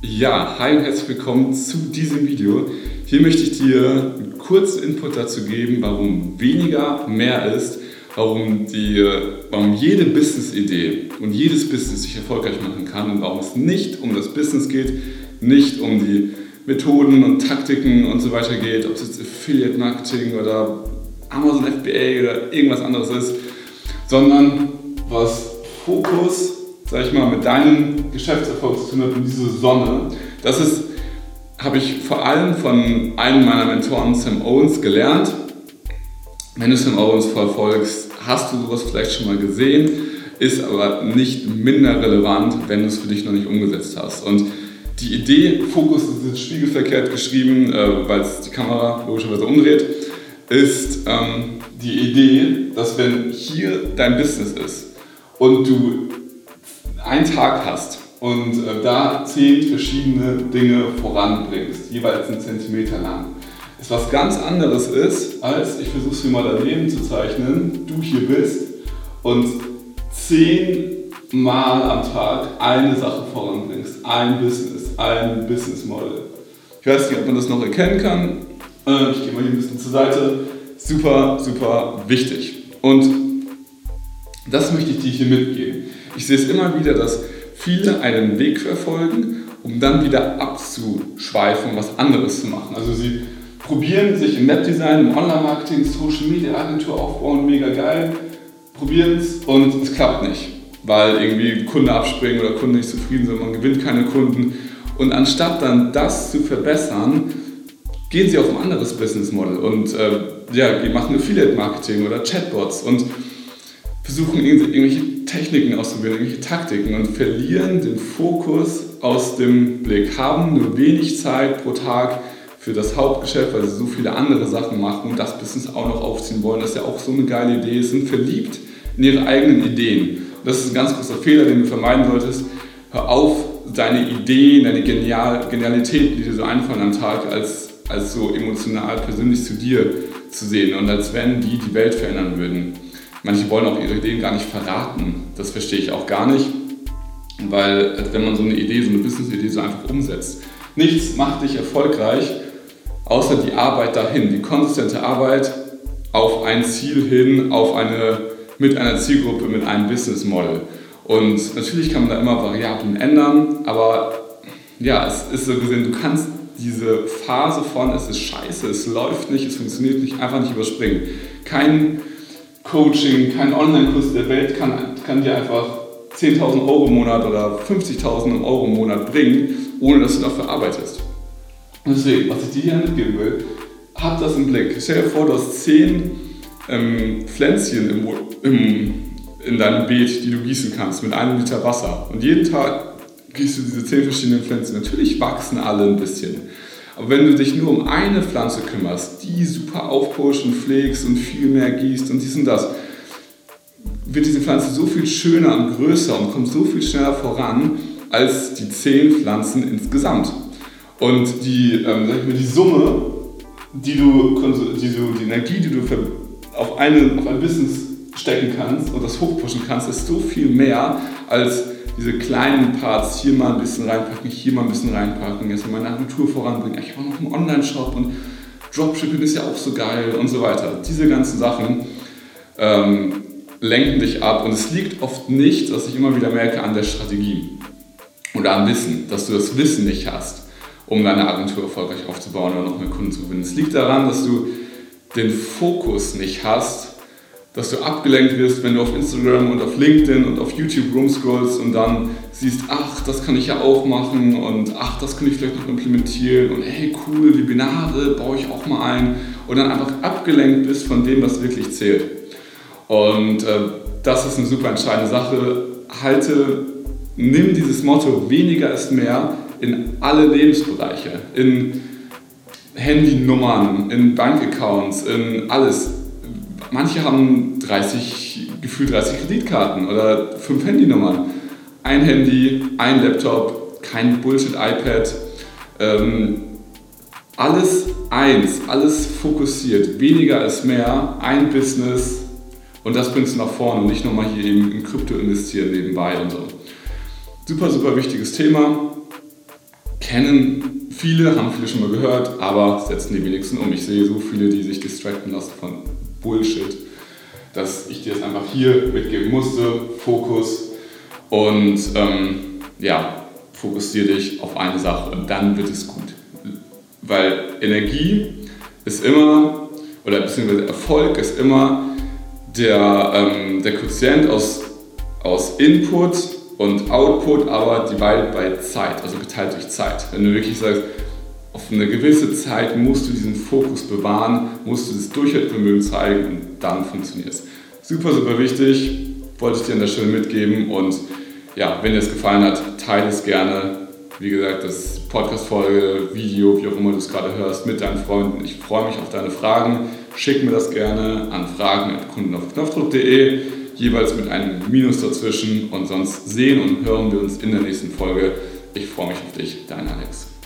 Ja, hi und herzlich willkommen zu diesem Video. Hier möchte ich dir einen kurzen Input dazu geben, warum weniger mehr ist, warum, die, warum jede Business-Idee und jedes Business sich erfolgreich machen kann und warum es nicht um das Business geht, nicht um die Methoden und Taktiken und so weiter geht, ob es jetzt Affiliate Marketing oder Amazon FBA oder irgendwas anderes ist, sondern was Fokus, sag ich mal, mit deinem Geschäftserfolg zu tun hat und diese Sonne. Das ist, habe ich vor allem von einem meiner Mentoren, Sam Owens, gelernt. Wenn du Sam Owens verfolgst, hast du sowas vielleicht schon mal gesehen, ist aber nicht minder relevant, wenn du es für dich noch nicht umgesetzt hast. Und die Idee, Fokus ist jetzt spiegelverkehrt geschrieben, äh, weil es die Kamera logischerweise umdreht, ist ähm, die Idee, dass wenn hier dein Business ist und du einen Tag hast und äh, da zehn verschiedene Dinge voranbringst, jeweils einen Zentimeter lang, ist was ganz anderes ist, als ich versuche es mir mal daneben zu zeichnen, du hier bist und zehn Mal am Tag eine Sache voranbringst, ein Business, ein Business Model. Ich weiß nicht, ob man das noch erkennen kann. Äh, ich gehe mal hier ein bisschen zur Seite. Super, super wichtig. Und das möchte ich dir hier mitgeben. Ich sehe es immer wieder, dass viele einen Weg verfolgen, um dann wieder abzuschweifen, was anderes zu machen. Also sie probieren sich im Webdesign, im Online-Marketing, Social Media Agentur aufbauen, mega geil, probieren es und es klappt nicht weil irgendwie Kunde abspringen oder Kunden nicht zufrieden sind, man gewinnt keine Kunden. Und anstatt dann das zu verbessern, gehen sie auf ein anderes Business Model und äh, ja, machen Affiliate Marketing oder Chatbots und versuchen irgendwelche Techniken auszuprobieren, irgendwelche Taktiken und verlieren den Fokus aus dem Blick, haben nur wenig Zeit pro Tag für das Hauptgeschäft, weil sie so viele andere Sachen machen und das Business auch noch aufziehen wollen. Das ist ja auch so eine geile Idee, sind verliebt in ihre eigenen Ideen das ist ein ganz großer Fehler, den du vermeiden solltest. Hör auf, deine Ideen, deine Genial Genialitäten, die dir so einfallen am Tag, als, als so emotional persönlich zu dir zu sehen und als wenn die die Welt verändern würden. Manche wollen auch ihre Ideen gar nicht verraten. Das verstehe ich auch gar nicht, weil wenn man so eine Idee, so eine Business-Idee so einfach umsetzt, nichts macht dich erfolgreich, außer die Arbeit dahin, die konsistente Arbeit auf ein Ziel hin, auf eine mit einer Zielgruppe, mit einem Business Model. Und natürlich kann man da immer Variablen ändern, aber ja, es ist so gesehen, du kannst diese Phase von es ist scheiße, es läuft nicht, es funktioniert nicht, einfach nicht überspringen. Kein Coaching, kein Online-Kurs der Welt kann, kann dir einfach 10.000 Euro im Monat oder 50.000 Euro im Monat bringen, ohne dass du dafür arbeitest. Deswegen, was ich dir hier mitgeben will, hab das im Blick. Stell dir vor, du hast 10 ähm, Pflänzchen im, im, in deinem Beet, die du gießen kannst, mit einem Liter Wasser. Und jeden Tag gießt du diese zehn verschiedenen Pflänzchen. Natürlich wachsen alle ein bisschen. Aber wenn du dich nur um eine Pflanze kümmerst, die super aufpusht und pflegst und viel mehr gießt und dies und das, wird diese Pflanze so viel schöner und größer und kommt so viel schneller voran als die zehn Pflanzen insgesamt. Und die, ähm, mal, die Summe, die du, die, du, die Energie, die du auf, eine, auf ein Business stecken kannst und das hochpushen kannst, ist so viel mehr als diese kleinen Parts, hier mal ein bisschen reinpacken, hier mal ein bisschen reinpacken, jetzt mal meine Agentur voranbringen, ich habe noch einen Online-Shop und Dropshipping ist ja auch so geil und so weiter. Diese ganzen Sachen ähm, lenken dich ab und es liegt oft nicht, was ich immer wieder merke, an der Strategie oder am Wissen, dass du das Wissen nicht hast, um deine Agentur erfolgreich aufzubauen oder noch mehr Kunden zu gewinnen. Es liegt daran, dass du den Fokus nicht hast, dass du abgelenkt wirst, wenn du auf Instagram und auf LinkedIn und auf YouTube rumscrollst und dann siehst, ach, das kann ich ja auch machen und ach, das kann ich vielleicht noch implementieren und hey, cool, Webinare baue ich auch mal ein und dann einfach abgelenkt bist von dem, was wirklich zählt. Und äh, das ist eine super entscheidende Sache. Halte, nimm dieses Motto, weniger ist mehr in alle Lebensbereiche, in Handynummern, in Bankaccounts, in alles. Manche haben 30, gefühlt 30 Kreditkarten oder fünf Handynummern. Ein Handy, ein Laptop, kein Bullshit-iPad. Ähm, alles eins, alles fokussiert. Weniger ist mehr, ein Business und das bringst du nach vorne und nicht nochmal hier eben in Krypto investieren nebenbei und so. Super, super wichtiges Thema. kennen viele, haben viele schon mal gehört, aber setzen die wenigsten um. Ich sehe so viele, die sich distracten lassen von Bullshit, dass ich dir das einfach hier mitgeben musste. Fokus und ähm, ja, fokussiere dich auf eine Sache und dann wird es gut. Weil Energie ist immer, oder beziehungsweise Erfolg ist immer der, ähm, der Quotient aus, aus Input und Output, aber divided by Zeit, also geteilt durch Zeit. Wenn du wirklich sagst, auf eine gewisse Zeit musst du diesen Fokus bewahren, musst du das Durchhaltevermögen zeigen und dann funktioniert es. Super, super wichtig, wollte ich dir an der Stelle mitgeben und ja, wenn dir es gefallen hat, teile es gerne. Wie gesagt, das Podcast-Folge, Video, wie auch immer du es gerade hörst, mit deinen Freunden. Ich freue mich auf deine Fragen. Schick mir das gerne an fragen.kundenaufknopfdruck.de, jeweils mit einem Minus dazwischen. Und sonst sehen und hören wir uns in der nächsten Folge. Ich freue mich auf dich, dein Alex.